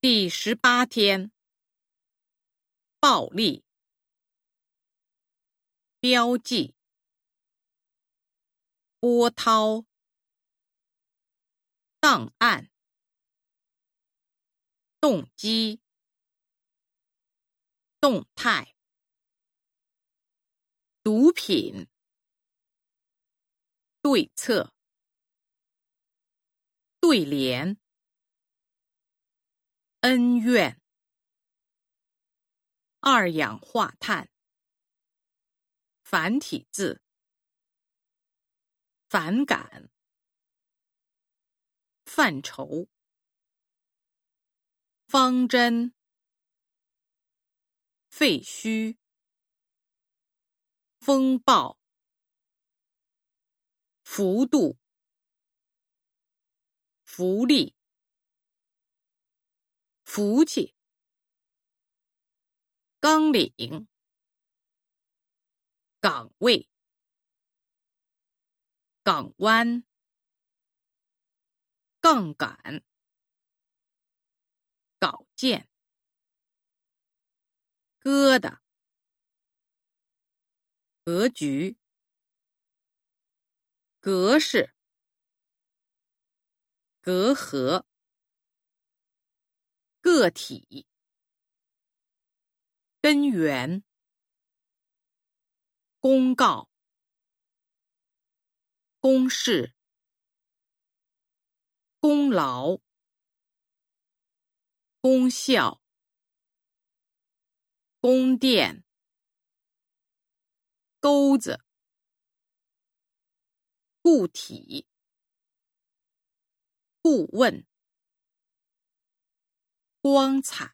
第十八天，暴力标记波涛档案动机动态毒品对策对联。恩怨，二氧化碳，繁体字，反感，范畴，方针，废墟，风暴，幅度，福利。福气，纲领，岗位，港湾，杠杆，稿件，疙瘩，格局，格式，隔阂。个体。根源。公告。公式功劳。功效。宫殿。钩子。固体。顾问。光彩。